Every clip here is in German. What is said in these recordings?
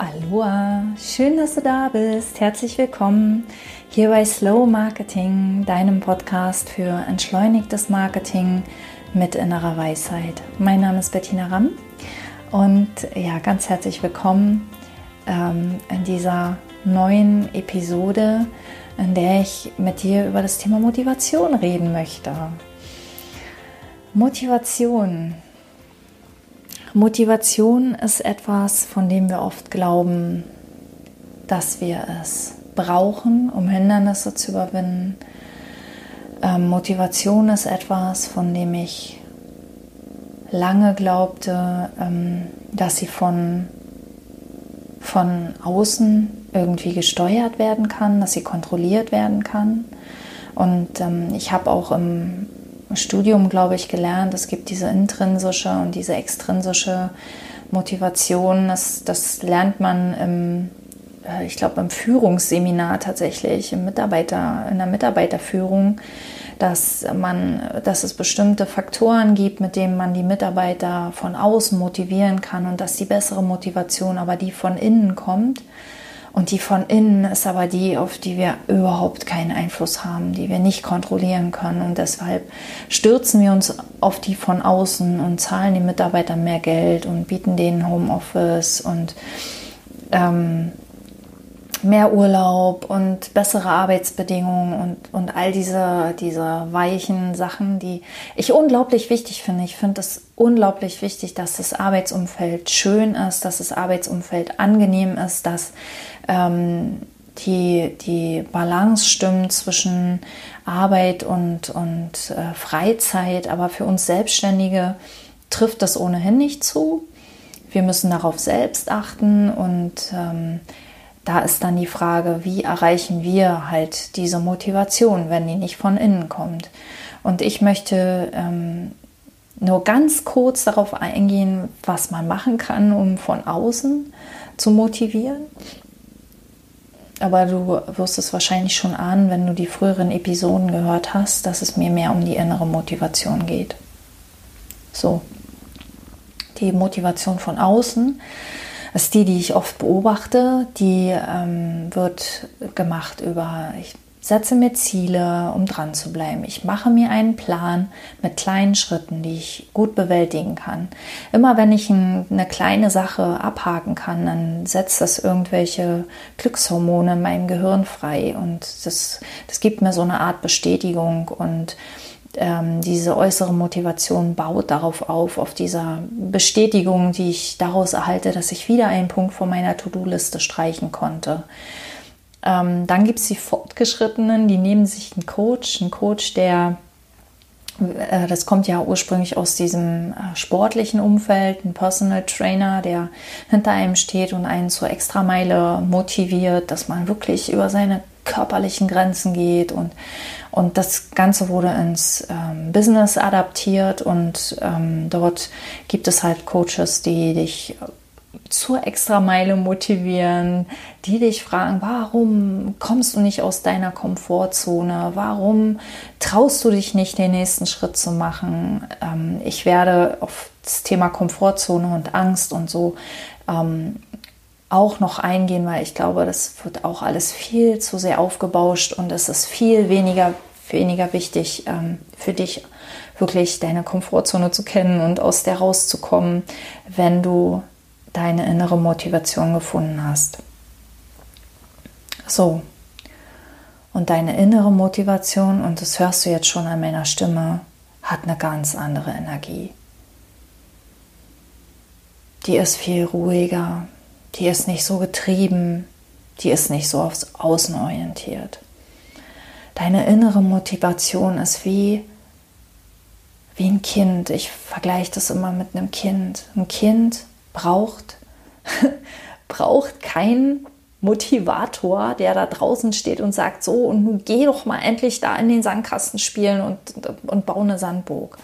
Aloha, schön, dass du da bist. Herzlich willkommen hier bei Slow Marketing, deinem Podcast für entschleunigtes Marketing mit innerer Weisheit. Mein Name ist Bettina Ramm und ja, ganz herzlich willkommen ähm, in dieser neuen Episode, in der ich mit dir über das Thema Motivation reden möchte. Motivation. Motivation ist etwas, von dem wir oft glauben, dass wir es brauchen, um Hindernisse zu überwinden. Ähm, Motivation ist etwas, von dem ich lange glaubte, ähm, dass sie von, von außen irgendwie gesteuert werden kann, dass sie kontrolliert werden kann. Und ähm, ich habe auch im Studium, glaube ich, gelernt, es gibt diese intrinsische und diese extrinsische Motivation. Das, das lernt man im, äh, ich glaube, im Führungsseminar tatsächlich, im Mitarbeiter, in der Mitarbeiterführung, dass man, dass es bestimmte Faktoren gibt, mit denen man die Mitarbeiter von außen motivieren kann und dass die bessere Motivation aber die von innen kommt. Und die von innen ist aber die, auf die wir überhaupt keinen Einfluss haben, die wir nicht kontrollieren können. Und deshalb stürzen wir uns auf die von außen und zahlen den Mitarbeitern mehr Geld und bieten denen Homeoffice und ähm, mehr Urlaub und bessere Arbeitsbedingungen und, und all diese, diese weichen Sachen, die ich unglaublich wichtig finde. Ich finde es unglaublich wichtig, dass das Arbeitsumfeld schön ist, dass das Arbeitsumfeld angenehm ist, dass ähm, die, die Balance stimmt zwischen Arbeit und, und äh, Freizeit. Aber für uns Selbstständige trifft das ohnehin nicht zu. Wir müssen darauf selbst achten und ähm, da ist dann die Frage, wie erreichen wir halt diese Motivation, wenn die nicht von innen kommt. Und ich möchte ähm, nur ganz kurz darauf eingehen, was man machen kann, um von außen zu motivieren. Aber du wirst es wahrscheinlich schon ahnen, wenn du die früheren Episoden gehört hast, dass es mir mehr um die innere Motivation geht. So, die Motivation von außen das ist die, die ich oft beobachte. Die ähm, wird gemacht über, ich setze mir Ziele, um dran zu bleiben. Ich mache mir einen Plan mit kleinen Schritten, die ich gut bewältigen kann. Immer wenn ich ein, eine kleine Sache abhaken kann, dann setzt das irgendwelche Glückshormone in meinem Gehirn frei und das, das gibt mir so eine Art Bestätigung und ähm, diese äußere Motivation baut darauf auf, auf dieser Bestätigung, die ich daraus erhalte, dass ich wieder einen Punkt von meiner To-Do-Liste streichen konnte. Ähm, dann gibt es die Fortgeschrittenen, die nehmen sich einen Coach, einen Coach, der äh, das kommt ja ursprünglich aus diesem äh, sportlichen Umfeld, ein Personal Trainer, der hinter einem steht und einen zur Extrameile motiviert, dass man wirklich über seine körperlichen Grenzen geht und, und das Ganze wurde ins ähm, Business adaptiert und ähm, dort gibt es halt Coaches, die dich zur Extrameile motivieren, die dich fragen, warum kommst du nicht aus deiner Komfortzone? Warum traust du dich nicht, den nächsten Schritt zu machen? Ähm, ich werde auf das Thema Komfortzone und Angst und so ähm, auch noch eingehen, weil ich glaube, das wird auch alles viel zu sehr aufgebauscht und es ist viel weniger, weniger wichtig ähm, für dich, wirklich deine Komfortzone zu kennen und aus der rauszukommen, wenn du deine innere Motivation gefunden hast. So. Und deine innere Motivation, und das hörst du jetzt schon an meiner Stimme, hat eine ganz andere Energie. Die ist viel ruhiger, die ist nicht so getrieben, die ist nicht so aufs Außen orientiert. Deine innere Motivation ist wie, wie ein Kind. Ich vergleiche das immer mit einem Kind. Ein Kind braucht, braucht keinen Motivator, der da draußen steht und sagt, so, und nun geh doch mal endlich da in den Sandkasten spielen und, und bau eine Sandburg.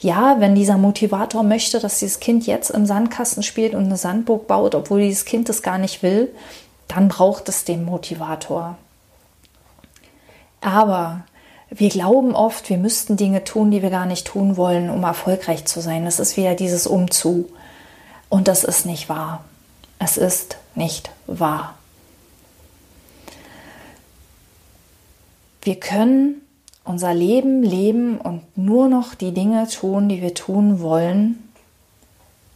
Ja, wenn dieser Motivator möchte, dass dieses Kind jetzt im Sandkasten spielt und eine Sandburg baut, obwohl dieses Kind das gar nicht will, dann braucht es den Motivator. Aber wir glauben oft, wir müssten Dinge tun, die wir gar nicht tun wollen, um erfolgreich zu sein. Das ist wieder dieses Umzu. Und das ist nicht wahr. Es ist nicht wahr. Wir können unser Leben leben und nur noch die Dinge tun, die wir tun wollen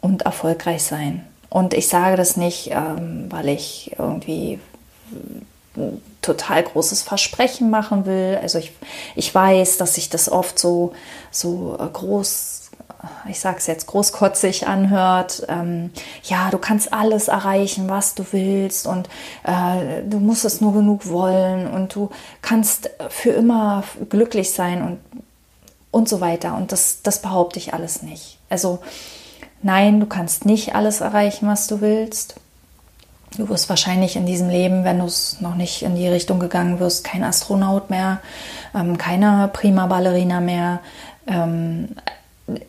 und erfolgreich sein. Und ich sage das nicht, ähm, weil ich irgendwie total großes Versprechen machen will. Also ich, ich weiß, dass sich das oft so, so äh, groß ich sage es jetzt, großkotzig anhört, ähm, ja, du kannst alles erreichen, was du willst und äh, du musst es nur genug wollen und du kannst für immer glücklich sein und, und so weiter. Und das, das behaupte ich alles nicht. Also nein, du kannst nicht alles erreichen, was du willst. Du wirst wahrscheinlich in diesem Leben, wenn du es noch nicht in die Richtung gegangen wirst, kein Astronaut mehr, ähm, keine Prima Ballerina mehr, ähm,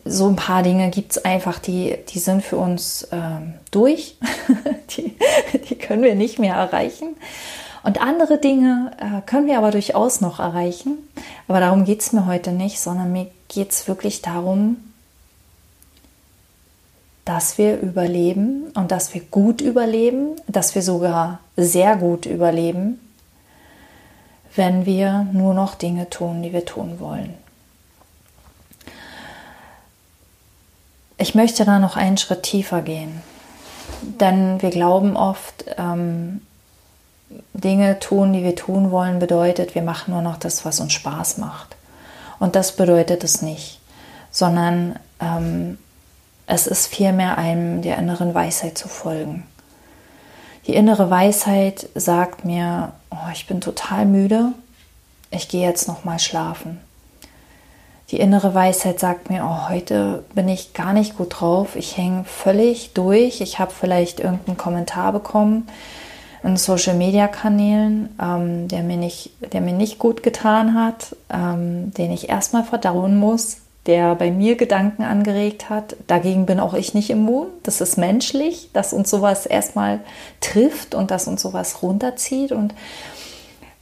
so ein paar Dinge gibt es einfach, die, die sind für uns ähm, durch. die, die können wir nicht mehr erreichen. Und andere Dinge äh, können wir aber durchaus noch erreichen. Aber darum geht es mir heute nicht, sondern mir geht es wirklich darum, dass wir überleben und dass wir gut überleben, dass wir sogar sehr gut überleben, wenn wir nur noch Dinge tun, die wir tun wollen. Ich möchte da noch einen Schritt tiefer gehen, denn wir glauben oft, ähm, Dinge tun, die wir tun wollen, bedeutet, wir machen nur noch das, was uns Spaß macht. Und das bedeutet es nicht, sondern ähm, es ist vielmehr einem der inneren Weisheit zu folgen. Die innere Weisheit sagt mir, oh, ich bin total müde, ich gehe jetzt noch mal schlafen. Die innere Weisheit sagt mir, oh, heute bin ich gar nicht gut drauf. Ich hänge völlig durch. Ich habe vielleicht irgendeinen Kommentar bekommen in Social Media Kanälen, ähm, der, mir nicht, der mir nicht gut getan hat, ähm, den ich erstmal verdauen muss, der bei mir Gedanken angeregt hat. Dagegen bin auch ich nicht immun. Das ist menschlich, dass uns sowas erstmal trifft und dass uns sowas runterzieht. Und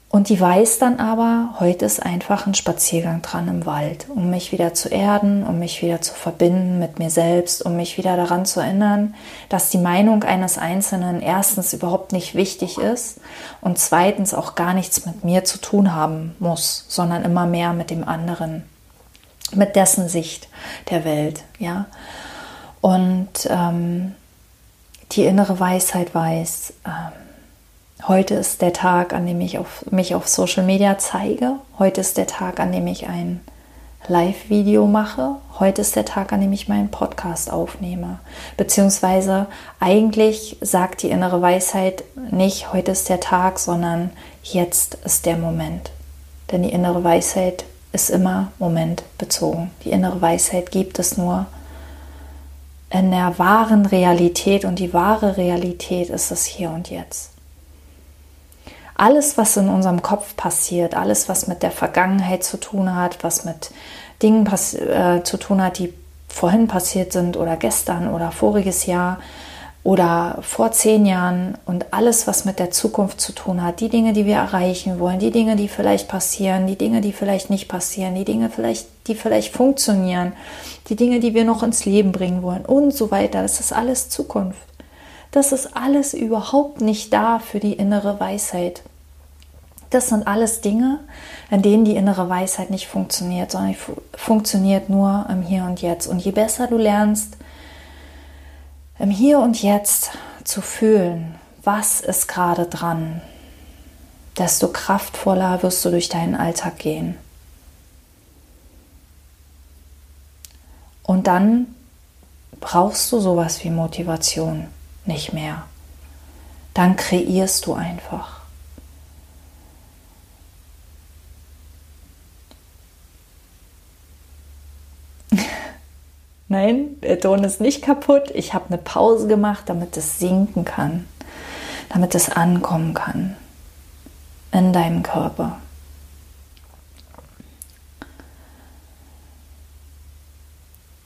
und die weiß dann aber, heute ist einfach ein Spaziergang dran im Wald, um mich wieder zu erden, um mich wieder zu verbinden mit mir selbst, um mich wieder daran zu erinnern, dass die Meinung eines Einzelnen erstens überhaupt nicht wichtig ist und zweitens auch gar nichts mit mir zu tun haben muss, sondern immer mehr mit dem anderen, mit dessen Sicht der Welt, ja. Und ähm, die innere Weisheit weiß, ähm, Heute ist der Tag, an dem ich auf, mich auf Social Media zeige. Heute ist der Tag, an dem ich ein Live-Video mache. Heute ist der Tag, an dem ich meinen Podcast aufnehme. Beziehungsweise eigentlich sagt die innere Weisheit nicht, heute ist der Tag, sondern jetzt ist der Moment. Denn die innere Weisheit ist immer momentbezogen. Die innere Weisheit gibt es nur in der wahren Realität und die wahre Realität ist es hier und jetzt alles, was in unserem Kopf passiert, alles, was mit der Vergangenheit zu tun hat, was mit Dingen äh, zu tun hat, die vorhin passiert sind oder gestern oder voriges Jahr oder vor zehn Jahren und alles, was mit der Zukunft zu tun hat, die Dinge, die wir erreichen wollen, die Dinge, die vielleicht passieren, die Dinge, die vielleicht nicht passieren, die Dinge, vielleicht, die vielleicht funktionieren, die Dinge, die wir noch ins Leben bringen wollen und so weiter. Das ist alles Zukunft. Das ist alles überhaupt nicht da für die innere Weisheit. Das sind alles Dinge, in denen die innere Weisheit nicht funktioniert, sondern funktioniert nur im Hier und Jetzt. Und je besser du lernst, im Hier und Jetzt zu fühlen, was ist gerade dran, desto kraftvoller wirst du durch deinen Alltag gehen. Und dann brauchst du sowas wie Motivation nicht mehr. Dann kreierst du einfach. Nein, der Ton ist nicht kaputt. Ich habe eine Pause gemacht, damit es sinken kann, damit es ankommen kann in deinem Körper.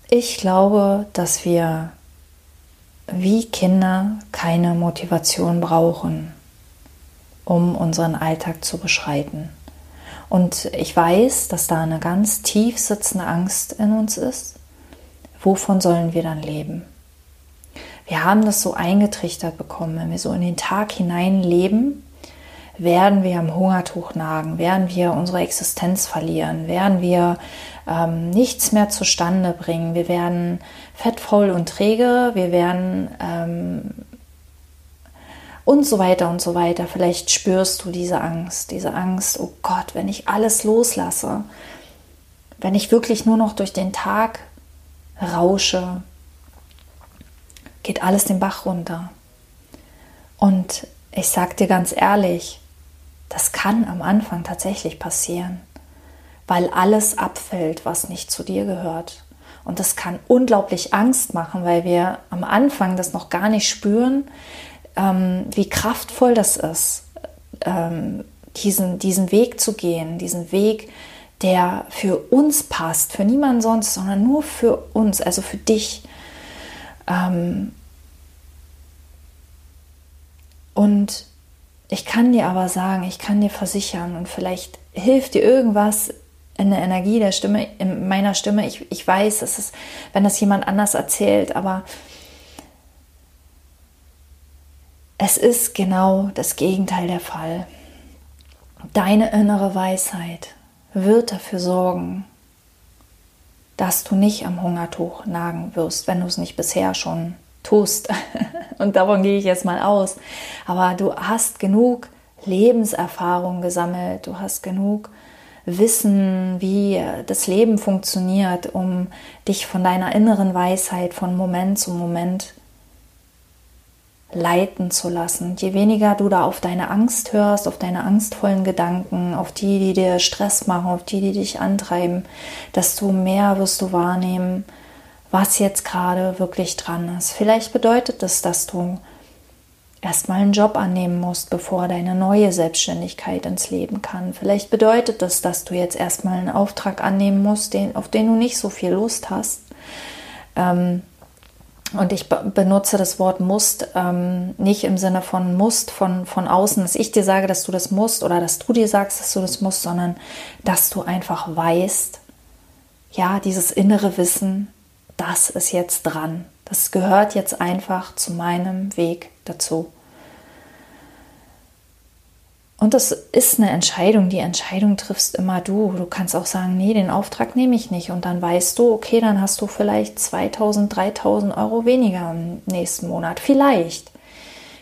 Ich glaube, dass wir wie Kinder keine Motivation brauchen, um unseren Alltag zu beschreiten. Und ich weiß, dass da eine ganz tief sitzende Angst in uns ist. Wovon sollen wir dann leben? wir haben das so eingetrichtert bekommen, wenn wir so in den Tag hinein leben, werden wir am Hungertuch nagen, werden wir unsere Existenz verlieren, werden wir ähm, nichts mehr zustande bringen, wir werden fettfaul und träge, wir werden ähm, und so weiter und so weiter. Vielleicht spürst du diese Angst, diese Angst, oh Gott, wenn ich alles loslasse, wenn ich wirklich nur noch durch den Tag rausche, geht alles den Bach runter. Und ich sag dir ganz ehrlich, das kann am Anfang tatsächlich passieren, weil alles abfällt, was nicht zu dir gehört. Und das kann unglaublich Angst machen, weil wir am Anfang das noch gar nicht spüren, ähm, wie kraftvoll das ist, ähm, diesen, diesen Weg zu gehen, diesen Weg, der für uns passt, für niemanden sonst, sondern nur für uns, also für dich. Ähm, und ich kann dir aber sagen, ich kann dir versichern und vielleicht hilft dir irgendwas in der Energie der Stimme, in meiner Stimme. Ich, ich weiß, es ist, wenn das jemand anders erzählt, aber es ist genau das Gegenteil der Fall. Deine innere Weisheit wird dafür sorgen, dass du nicht am Hungertuch nagen wirst, wenn du es nicht bisher schon tust. Und davon gehe ich jetzt mal aus. Aber du hast genug Lebenserfahrung gesammelt, du hast genug Wissen, wie das Leben funktioniert, um dich von deiner inneren Weisheit von Moment zu Moment leiten zu lassen. Je weniger du da auf deine Angst hörst, auf deine angstvollen Gedanken, auf die, die dir Stress machen, auf die, die dich antreiben, desto mehr wirst du wahrnehmen, was jetzt gerade wirklich dran ist. Vielleicht bedeutet es, dass du erstmal einen Job annehmen musst, bevor deine neue Selbstständigkeit ins Leben kann. Vielleicht bedeutet es, dass du jetzt erstmal einen Auftrag annehmen musst, den, auf den du nicht so viel Lust hast. Ähm, und ich benutze das Wort musst ähm, nicht im Sinne von musst von, von außen, dass ich dir sage, dass du das musst oder dass du dir sagst, dass du das musst, sondern dass du einfach weißt, ja, dieses innere Wissen, das ist jetzt dran. Das gehört jetzt einfach zu meinem Weg dazu. Und das ist eine Entscheidung. Die Entscheidung triffst immer du. Du kannst auch sagen, nee, den Auftrag nehme ich nicht. Und dann weißt du, okay, dann hast du vielleicht 2000, 3000 Euro weniger im nächsten Monat. Vielleicht.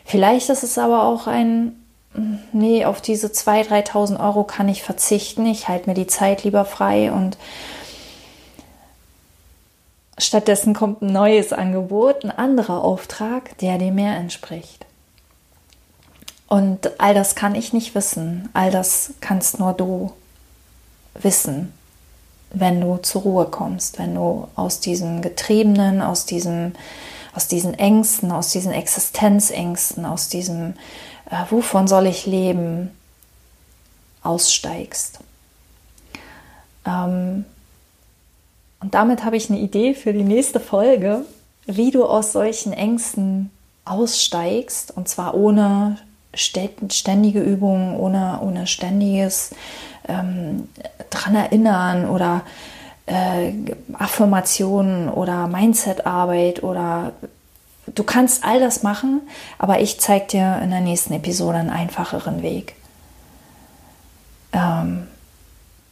Vielleicht ist es aber auch ein, nee, auf diese 2.000, 3.000 Euro kann ich verzichten. Ich halte mir die Zeit lieber frei und stattdessen kommt ein neues Angebot, ein anderer Auftrag, der dir mehr entspricht. Und all das kann ich nicht wissen. All das kannst nur du wissen, wenn du zur Ruhe kommst, wenn du aus diesem Getriebenen, aus diesem, aus diesen Ängsten, aus diesen Existenzängsten, aus diesem, äh, wovon soll ich leben, aussteigst. Ähm, und damit habe ich eine Idee für die nächste Folge, wie du aus solchen Ängsten aussteigst, und zwar ohne ständige Übungen, ohne, ohne ständiges ähm, dran erinnern oder äh, Affirmationen oder Mindset-Arbeit oder du kannst all das machen, aber ich zeige dir in der nächsten Episode einen einfacheren Weg. Ähm,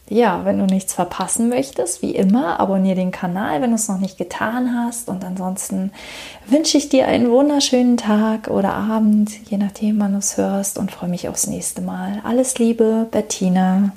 ja, wenn du nichts verpassen möchtest, wie immer, abonniere den Kanal, wenn du es noch nicht getan hast. Und ansonsten wünsche ich dir einen wunderschönen Tag oder Abend, je nachdem, wann du es hörst, und freue mich aufs nächste Mal. Alles Liebe, Bettina.